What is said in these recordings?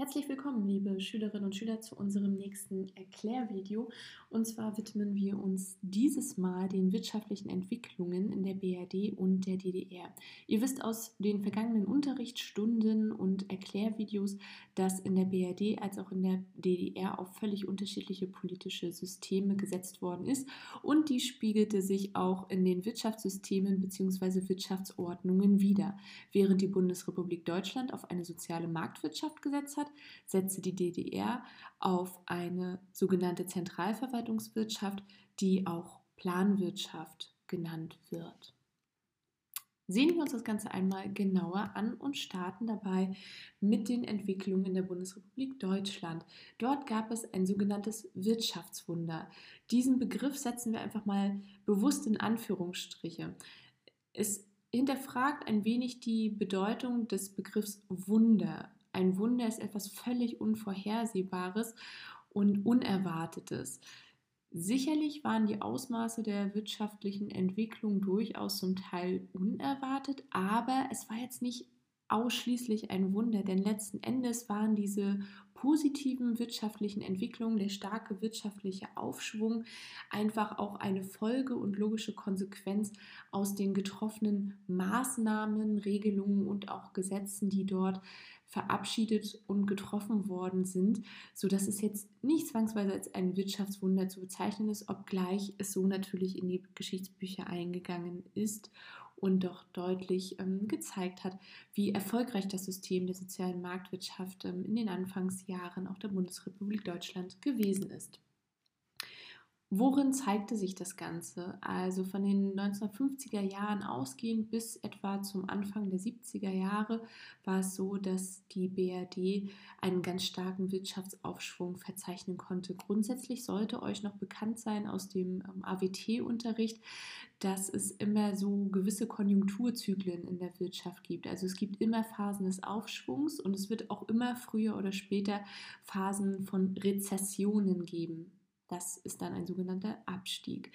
Herzlich willkommen, liebe Schülerinnen und Schüler, zu unserem nächsten Erklärvideo. Und zwar widmen wir uns dieses Mal den wirtschaftlichen Entwicklungen in der BRD und der DDR. Ihr wisst aus den vergangenen Unterrichtsstunden und Erklärvideos, dass in der BRD als auch in der DDR auf völlig unterschiedliche politische Systeme gesetzt worden ist. Und die spiegelte sich auch in den Wirtschaftssystemen bzw. Wirtschaftsordnungen wider. Während die Bundesrepublik Deutschland auf eine soziale Marktwirtschaft gesetzt hat, setzte die DDR auf eine sogenannte Zentralverwaltungswirtschaft, die auch Planwirtschaft genannt wird. Sehen wir uns das Ganze einmal genauer an und starten dabei mit den Entwicklungen in der Bundesrepublik Deutschland. Dort gab es ein sogenanntes Wirtschaftswunder. Diesen Begriff setzen wir einfach mal bewusst in Anführungsstriche. Es hinterfragt ein wenig die Bedeutung des Begriffs Wunder. Ein Wunder ist etwas völlig Unvorhersehbares und Unerwartetes. Sicherlich waren die Ausmaße der wirtschaftlichen Entwicklung durchaus zum Teil unerwartet, aber es war jetzt nicht ausschließlich ein Wunder, denn letzten Endes waren diese positiven wirtschaftlichen Entwicklungen, der starke wirtschaftliche Aufschwung einfach auch eine Folge und logische Konsequenz aus den getroffenen Maßnahmen, Regelungen und auch Gesetzen, die dort verabschiedet und getroffen worden sind, sodass es jetzt nicht zwangsweise als ein Wirtschaftswunder zu bezeichnen ist, obgleich es so natürlich in die Geschichtsbücher eingegangen ist und doch deutlich ähm, gezeigt hat, wie erfolgreich das System der sozialen Marktwirtschaft ähm, in den Anfangsjahren auch der Bundesrepublik Deutschland gewesen ist. Worin zeigte sich das Ganze? Also von den 1950er Jahren ausgehend bis etwa zum Anfang der 70er Jahre war es so, dass die BRD einen ganz starken Wirtschaftsaufschwung verzeichnen konnte. Grundsätzlich sollte euch noch bekannt sein aus dem ähm, AWT-Unterricht, dass es immer so gewisse Konjunkturzyklen in der Wirtschaft gibt. Also es gibt immer Phasen des Aufschwungs und es wird auch immer früher oder später Phasen von Rezessionen geben. Das ist dann ein sogenannter Abstieg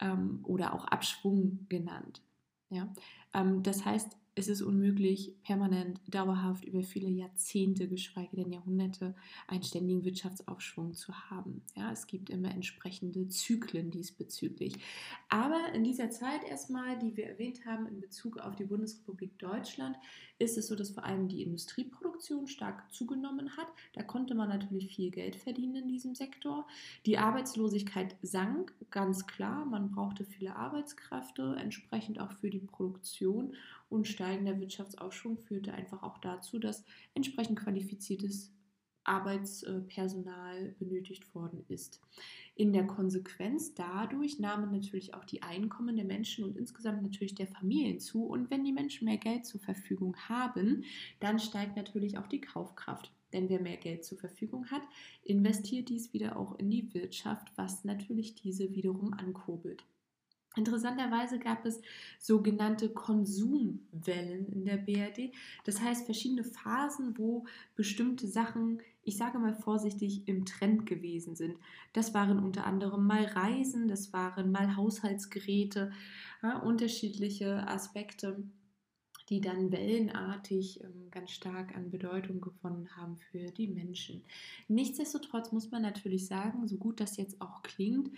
ähm, oder auch Abschwung genannt. Ja? Ähm, das heißt, es ist unmöglich, permanent, dauerhaft über viele Jahrzehnte, geschweige denn Jahrhunderte, einen ständigen Wirtschaftsaufschwung zu haben. Ja, es gibt immer entsprechende Zyklen diesbezüglich. Aber in dieser Zeit erstmal, die wir erwähnt haben in Bezug auf die Bundesrepublik Deutschland, ist es so, dass vor allem die Industrieproduktion stark zugenommen hat. Da konnte man natürlich viel Geld verdienen in diesem Sektor. Die Arbeitslosigkeit sank, ganz klar. Man brauchte viele Arbeitskräfte, entsprechend auch für die Produktion und steigender Wirtschaftsaufschwung führte einfach auch dazu, dass entsprechend qualifiziertes Arbeitspersonal benötigt worden ist. In der Konsequenz dadurch nahmen natürlich auch die Einkommen der Menschen und insgesamt natürlich der Familien zu. Und wenn die Menschen mehr Geld zur Verfügung haben, dann steigt natürlich auch die Kaufkraft. Denn wer mehr Geld zur Verfügung hat, investiert dies wieder auch in die Wirtschaft, was natürlich diese wiederum ankurbelt. Interessanterweise gab es sogenannte Konsumwellen in der BRD. Das heißt verschiedene Phasen, wo bestimmte Sachen, ich sage mal vorsichtig, im Trend gewesen sind. Das waren unter anderem mal Reisen, das waren mal Haushaltsgeräte, ja, unterschiedliche Aspekte die dann wellenartig ähm, ganz stark an Bedeutung gewonnen haben für die Menschen. Nichtsdestotrotz muss man natürlich sagen, so gut das jetzt auch klingt,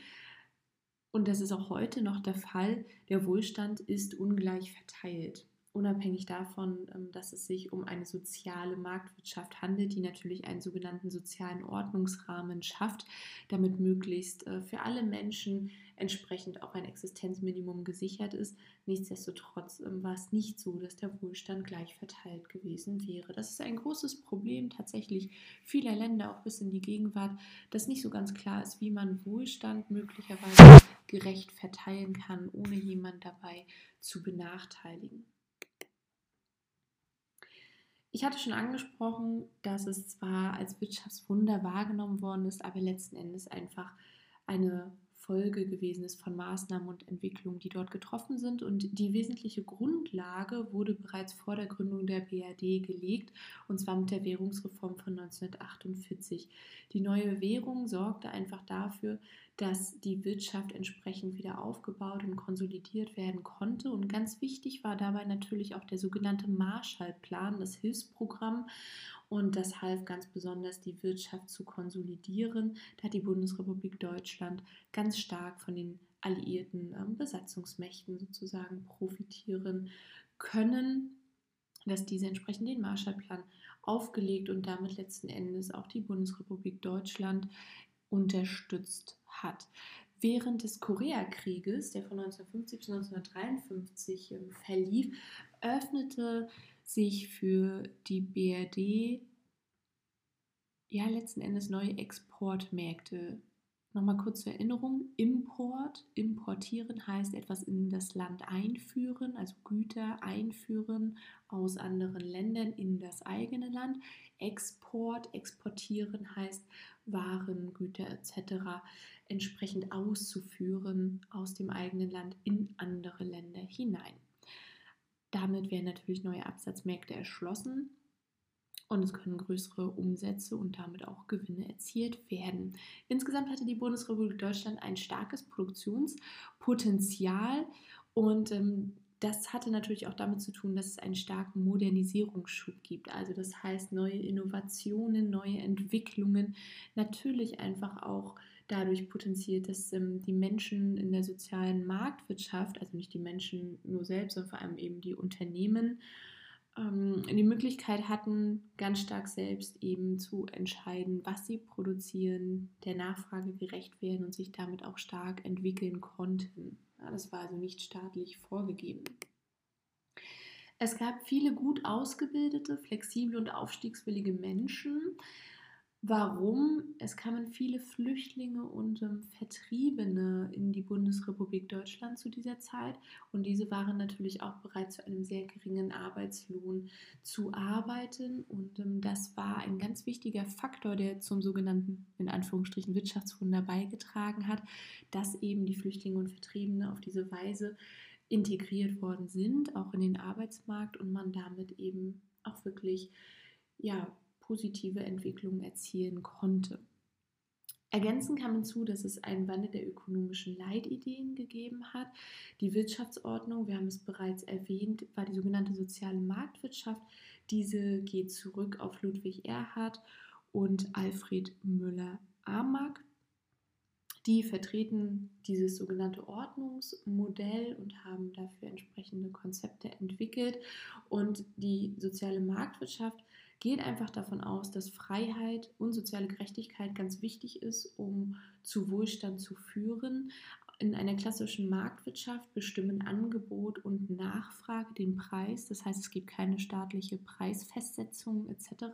und das ist auch heute noch der Fall, der Wohlstand ist ungleich verteilt. Unabhängig davon, ähm, dass es sich um eine soziale Marktwirtschaft handelt, die natürlich einen sogenannten sozialen Ordnungsrahmen schafft, damit möglichst äh, für alle Menschen entsprechend auch ein Existenzminimum gesichert ist. Nichtsdestotrotz ähm, war es nicht so, dass der Wohlstand gleich verteilt gewesen wäre. Das ist ein großes Problem tatsächlich vieler Länder, auch bis in die Gegenwart, dass nicht so ganz klar ist, wie man Wohlstand möglicherweise gerecht verteilen kann, ohne jemand dabei zu benachteiligen. Ich hatte schon angesprochen, dass es zwar als Wirtschaftswunder wahrgenommen worden ist, aber letzten Endes einfach eine Folge gewesen ist von Maßnahmen und Entwicklungen, die dort getroffen sind. Und die wesentliche Grundlage wurde bereits vor der Gründung der BRD gelegt, und zwar mit der Währungsreform von 1948. Die neue Währung sorgte einfach dafür, dass die Wirtschaft entsprechend wieder aufgebaut und konsolidiert werden konnte. Und ganz wichtig war dabei natürlich auch der sogenannte Marshallplan, das Hilfsprogramm. Und das half ganz besonders, die Wirtschaft zu konsolidieren. Da hat die Bundesrepublik Deutschland ganz stark von den alliierten äh, Besatzungsmächten sozusagen profitieren können, dass diese entsprechend den Marshallplan aufgelegt und damit letzten Endes auch die Bundesrepublik Deutschland unterstützt hat. Während des Koreakrieges, der von 1950 bis 1953 ähm, verlief, öffnete sich für die BRD ja letzten Endes neue Exportmärkte Nochmal kurz zur Erinnerung, Import, importieren heißt etwas in das Land einführen, also Güter einführen aus anderen Ländern in das eigene Land. Export, exportieren heißt Waren, Güter etc. entsprechend auszuführen aus dem eigenen Land in andere Länder hinein. Damit werden natürlich neue Absatzmärkte erschlossen und es können größere Umsätze und damit auch Gewinne erzielt werden. Insgesamt hatte die Bundesrepublik Deutschland ein starkes Produktionspotenzial und ähm, das hatte natürlich auch damit zu tun, dass es einen starken Modernisierungsschub gibt. Also das heißt neue Innovationen, neue Entwicklungen, natürlich einfach auch dadurch potenziert, dass ähm, die Menschen in der sozialen Marktwirtschaft, also nicht die Menschen nur selbst, sondern vor allem eben die Unternehmen, ähm, die Möglichkeit hatten, ganz stark selbst eben zu entscheiden, was sie produzieren, der Nachfrage gerecht werden und sich damit auch stark entwickeln konnten. Ja, das war also nicht staatlich vorgegeben. Es gab viele gut ausgebildete, flexible und aufstiegswillige Menschen, warum. Es kamen viele Flüchtlinge und ähm, Vertriebene in die Bundesrepublik Deutschland zu dieser Zeit und diese waren natürlich auch bereit, zu einem sehr geringen Arbeitslohn zu arbeiten und ähm, das war ein ganz wichtiger Faktor, der zum sogenannten, in Anführungsstrichen, Wirtschaftswunder beigetragen hat, dass eben die Flüchtlinge und Vertriebene auf diese Weise integriert worden sind, auch in den Arbeitsmarkt und man damit eben auch wirklich ja, positive Entwicklungen erzielen konnte. Ergänzend kam hinzu, dass es einen Wandel der ökonomischen Leitideen gegeben hat. Die Wirtschaftsordnung, wir haben es bereits erwähnt, war die sogenannte soziale Marktwirtschaft. Diese geht zurück auf Ludwig Erhard und Alfred Müller-Amack. Die vertreten dieses sogenannte Ordnungsmodell und haben dafür entsprechende Konzepte entwickelt. Und die soziale Marktwirtschaft geht einfach davon aus, dass Freiheit und soziale Gerechtigkeit ganz wichtig ist, um zu Wohlstand zu führen. In einer klassischen Marktwirtschaft bestimmen Angebot und Nachfrage den Preis. Das heißt, es gibt keine staatliche Preisfestsetzung etc.,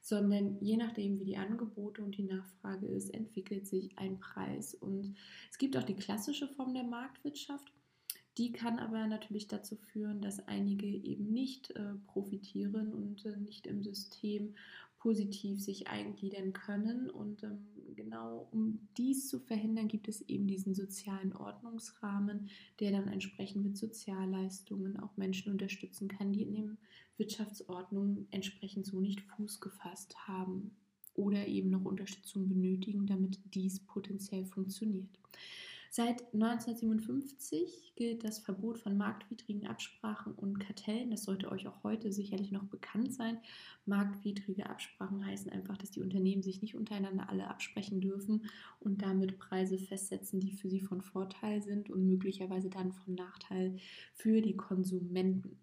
sondern je nachdem, wie die Angebote und die Nachfrage ist, entwickelt sich ein Preis. Und es gibt auch die klassische Form der Marktwirtschaft die kann aber natürlich dazu führen, dass einige eben nicht äh, profitieren und äh, nicht im System positiv sich eingliedern können. Und ähm, genau um dies zu verhindern, gibt es eben diesen sozialen Ordnungsrahmen, der dann entsprechend mit Sozialleistungen auch Menschen unterstützen kann, die in den Wirtschaftsordnungen entsprechend so nicht Fuß gefasst haben oder eben noch Unterstützung benötigen, damit dies potenziell funktioniert. Seit 1957 gilt das Verbot von marktwidrigen Absprachen und Kartellen. Das sollte euch auch heute sicherlich noch bekannt sein. Marktwidrige Absprachen heißen einfach, dass die Unternehmen sich nicht untereinander alle absprechen dürfen und damit Preise festsetzen, die für sie von Vorteil sind und möglicherweise dann von Nachteil für die Konsumenten.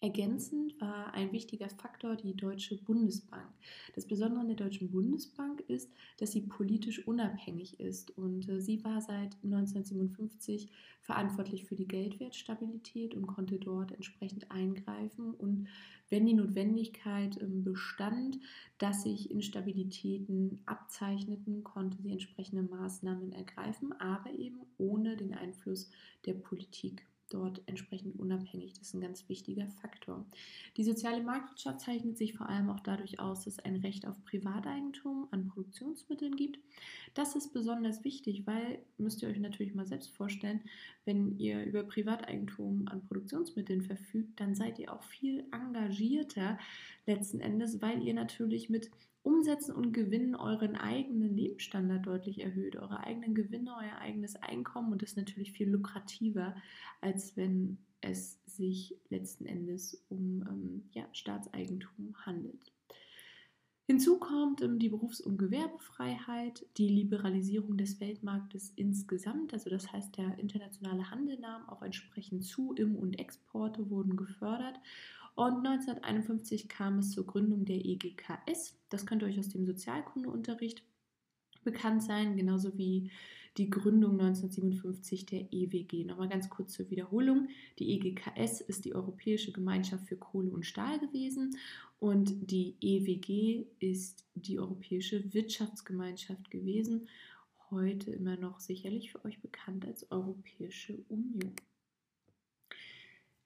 Ergänzend war ein wichtiger Faktor die Deutsche Bundesbank. Das Besondere an der Deutschen Bundesbank ist, dass sie politisch unabhängig ist und äh, sie war seit 1957 verantwortlich für die Geldwertstabilität und konnte dort entsprechend eingreifen und wenn die Notwendigkeit ähm, bestand, dass sich Instabilitäten abzeichneten, konnte sie entsprechende Maßnahmen ergreifen, aber eben ohne den Einfluss der Politik dort entsprechend unabhängig. Das ist ein ganz wichtiger Faktor. Die soziale Marktwirtschaft zeichnet sich vor allem auch dadurch aus, dass es ein Recht auf Privateigentum an Produktionsmitteln gibt. Das ist besonders wichtig, weil, müsst ihr euch natürlich mal selbst vorstellen, wenn ihr über Privateigentum an Produktionsmitteln verfügt, dann seid ihr auch viel engagierter letzten Endes, weil ihr natürlich mit Umsätzen und Gewinnen euren eigenen Lebensstandard deutlich erhöht, eure eigenen Gewinne, euer eigenes Einkommen und das ist natürlich viel lukrativer, als wenn es sich letzten Endes um ähm, ja, Staatseigentum handelt. Hinzu kommt ähm, die Berufs- und Gewerbefreiheit, die Liberalisierung des Weltmarktes insgesamt, also das heißt, der internationale Handel nahm auch entsprechend zu, Im- und Exporte wurden gefördert. Und 1951 kam es zur Gründung der EGKS. Das könnt ihr euch aus dem Sozialkundeunterricht bekannt sein, genauso wie die Gründung 1957 der EWG. Nochmal ganz kurz zur Wiederholung. Die EGKS ist die Europäische Gemeinschaft für Kohle und Stahl gewesen und die EWG ist die Europäische Wirtschaftsgemeinschaft gewesen, heute immer noch sicherlich für euch bekannt als Europäische Union.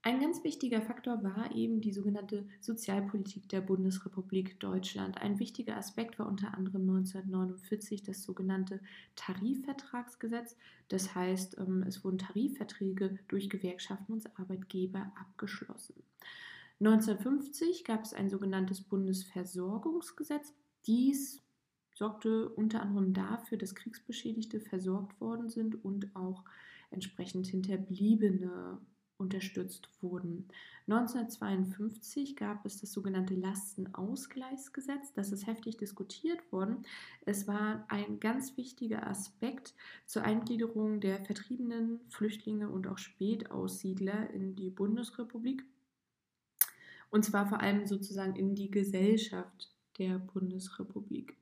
Ein ganz wichtiger Faktor war eben die sogenannte Sozialpolitik der Bundesrepublik Deutschland. Ein wichtiger Aspekt war unter anderem 1949 das sogenannte Tarifvertragsgesetz. Das heißt, ähm, es wurden Tarifverträge durch Gewerkschaften und Arbeitgeber abgeschlossen. 1950 gab es ein sogenanntes Bundesversorgungsgesetz. Dies sorgte unter anderem dafür, dass Kriegsbeschädigte versorgt worden sind und auch entsprechend Hinterbliebene unterstützt wurden. 1952 gab es das sogenannte Lastenausgleichsgesetz. Das ist heftig diskutiert worden. Es war ein ganz wichtiger Aspekt zur Eingliederung der Vertriebenen, Flüchtlinge und auch Spätaussiedler in die Bundesrepublik. Und zwar vor allem sozusagen in die Gesellschaft der Bundesrepublik.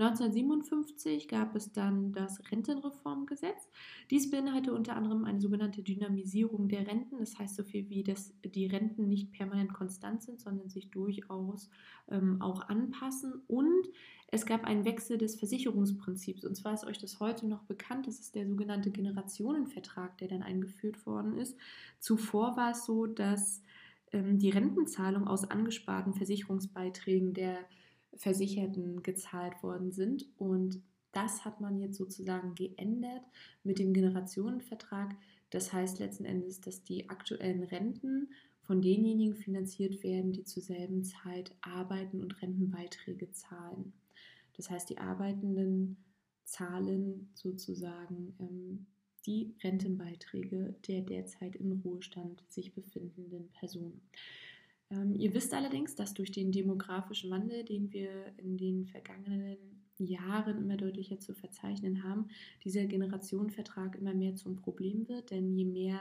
1957 gab es dann das Rentenreformgesetz. Dies beinhaltete unter anderem eine sogenannte Dynamisierung der Renten. Das heißt so viel wie, dass die Renten nicht permanent konstant sind, sondern sich durchaus ähm, auch anpassen. Und es gab einen Wechsel des Versicherungsprinzips. Und zwar ist euch das heute noch bekannt. Das ist der sogenannte Generationenvertrag, der dann eingeführt worden ist. Zuvor war es so, dass ähm, die Rentenzahlung aus angesparten Versicherungsbeiträgen der Versicherten gezahlt worden sind. Und das hat man jetzt sozusagen geändert mit dem Generationenvertrag. Das heißt letzten Endes, dass die aktuellen Renten von denjenigen finanziert werden, die zur selben Zeit arbeiten und Rentenbeiträge zahlen. Das heißt, die Arbeitenden zahlen sozusagen ähm, die Rentenbeiträge der derzeit im Ruhestand sich befindenden Personen. Ähm, ihr wisst allerdings, dass durch den demografischen Wandel, den wir in den vergangenen Jahren immer deutlicher zu verzeichnen haben, dieser Generationenvertrag immer mehr zum Problem wird, denn je mehr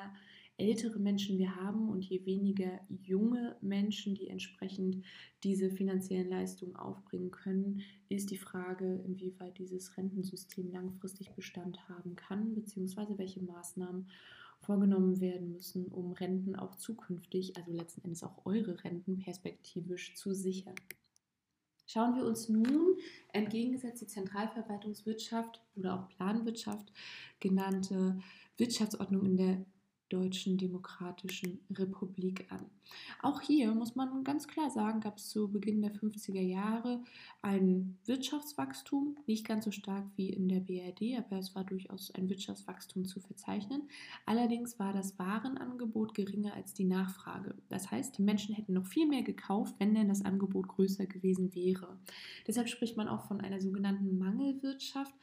ältere Menschen wir haben und je weniger junge Menschen, die entsprechend diese finanziellen Leistungen aufbringen können, ist die Frage, inwieweit dieses Rentensystem langfristig Bestand haben kann, beziehungsweise welche Maßnahmen vorgenommen werden müssen, um Renten auch zukünftig, also letzten Endes auch eure Renten perspektivisch zu sichern. Schauen wir uns nun entgegengesetzt die Zentralverwaltungswirtschaft oder auch Planwirtschaft genannte Wirtschaftsordnung in der Deutschen Demokratischen Republik an. Auch hier muss man ganz klar sagen, gab es zu Beginn der 50er Jahre ein Wirtschaftswachstum, nicht ganz so stark wie in der BRD, aber es war durchaus ein Wirtschaftswachstum zu verzeichnen. Allerdings war das Warenangebot geringer als die Nachfrage. Das heißt, die Menschen hätten noch viel mehr gekauft, wenn denn das Angebot größer gewesen wäre. Deshalb spricht man auch von einer sogenannten Mangelwirtschaft,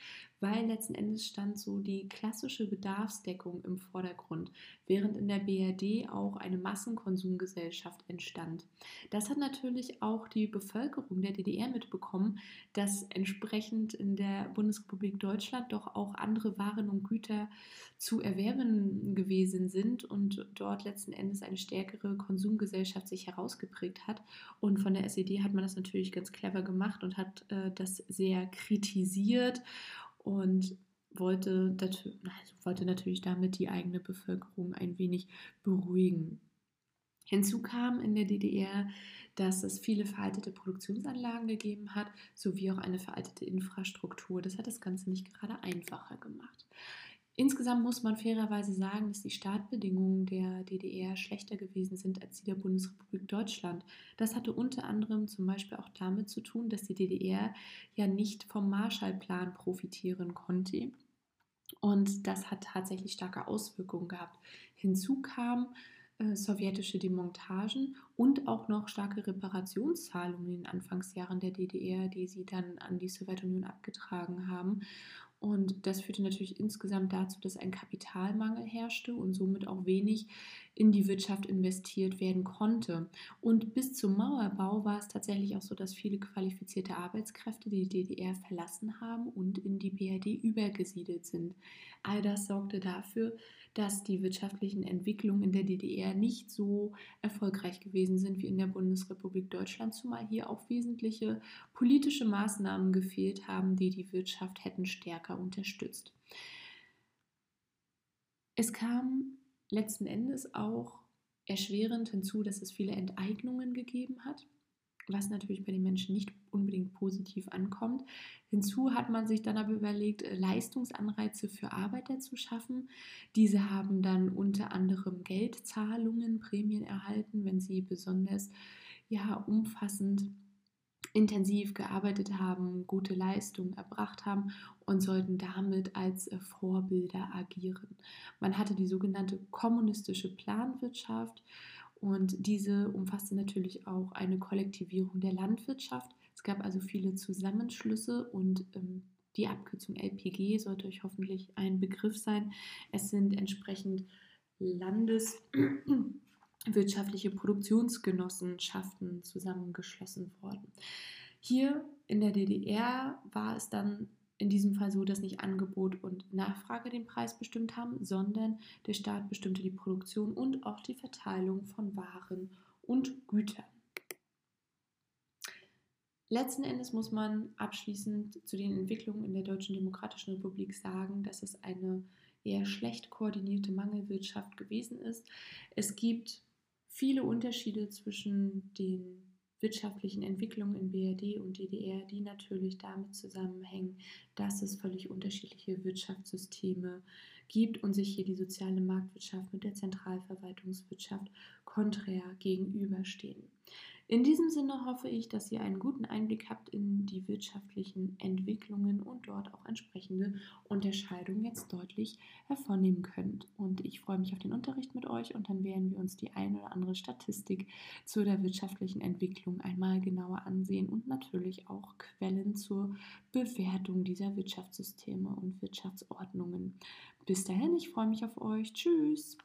weil letzten Endes stand so die klassische Bedarfsdeckung im Vordergrund, während in der BRD auch eine Massenkonsumgesellschaft entstand. Das hat natürlich auch die Bevölkerung der DDR mitbekommen, dass entsprechend in der Bundesrepublik Deutschland doch auch andere Waren und Güter zu erwerben gewesen sind und dort letzten Endes eine stärkere Konsumgesellschaft sich herausgeprägt hat. Und von der SED hat man das natürlich ganz clever gemacht und hat äh, das sehr kritisiert und wollte, also wollte natürlich damit die eigene Bevölkerung ein wenig beruhigen. Hinzu kam in der DDR, dass es viele veraltete Produktionsanlagen gegeben hat, sowie auch eine veraltete Infrastruktur. Das hat das Ganze nicht gerade einfacher gemacht. Insgesamt muss man fairerweise sagen, dass die Startbedingungen der DDR schlechter gewesen sind als die der Bundesrepublik Deutschland. Das hatte unter anderem zum Beispiel auch damit zu tun, dass die DDR ja nicht vom Marshallplan profitieren konnte. Und das hat tatsächlich starke Auswirkungen gehabt. Hinzu kam, äh, sowjetische Demontagen und auch noch starke Reparationszahlungen in den Anfangsjahren der DDR, die sie dann an die Sowjetunion abgetragen haben. Und das führte natürlich insgesamt dazu, dass ein Kapitalmangel herrschte und somit auch wenig in die Wirtschaft investiert werden konnte. Und bis zum Mauerbau war es tatsächlich auch so, dass viele qualifizierte Arbeitskräfte die DDR verlassen haben und in die BRD übergesiedelt sind. All das sorgte dafür, dass die wirtschaftlichen Entwicklungen in der DDR nicht so erfolgreich gewesen sind wie in der Bundesrepublik Deutschland, zumal hier auch wesentliche politische Maßnahmen gefehlt haben, die die Wirtschaft hätten stärker unterstützt. Es kam letzten Endes auch erschwerend hinzu, dass es viele Enteignungen gegeben hat was natürlich bei den Menschen nicht unbedingt positiv ankommt. Hinzu hat man sich dann aber überlegt, äh, Leistungsanreize für Arbeiter zu schaffen. Diese haben dann unter anderem Geldzahlungen, Prämien erhalten, wenn sie besonders ja, umfassend intensiv gearbeitet haben, gute Leistungen erbracht haben und sollten damit als äh, Vorbilder agieren. Man hatte die sogenannte kommunistische Planwirtschaft und diese umfasste natürlich auch eine Kollektivierung der Landwirtschaft. Es gab also viele Zusammenschlüsse und ähm, die Abkürzung LPG sollte euch hoffentlich ein Begriff sein. Es sind entsprechend landeswirtschaftliche Produktionsgenossenschaften zusammengeschlossen worden. Hier in der DDR war es dann in diesem Fall so, dass nicht Angebot und Nachfrage den Preis bestimmt haben, sondern der Staat bestimmte die Produktion und auch die Verteilung von Waren und Gütern. Letzten Endes muss man abschließend zu den Entwicklungen in der Deutschen Demokratischen Republik sagen, dass es eine eher schlecht koordinierte Mangelwirtschaft gewesen ist. Es gibt viele Unterschiede zwischen den wirtschaftlichen Entwicklungen in BRD und DDR, die natürlich damit zusammenhängen, dass es völlig unterschiedliche Wirtschaftssysteme gibt und sich hier die soziale Marktwirtschaft mit der Zentralverwaltungswirtschaft konträr gegenüberstehen. In diesem Sinne hoffe ich, dass ihr einen guten Einblick habt in die wirtschaftlichen Entwicklungen und dort auch entsprechende Unterscheidungen jetzt deutlich hervornehmen könnt. Und ich freue mich auf den Unterricht mit euch und dann werden wir uns die eine oder andere Statistik zu der wirtschaftlichen Entwicklung einmal genauer ansehen und natürlich auch Quellen zur Bewertung dieser Wirtschaftssysteme und Wirtschaftsordnungen. Bis dahin, ich freue mich auf euch. Tschüss.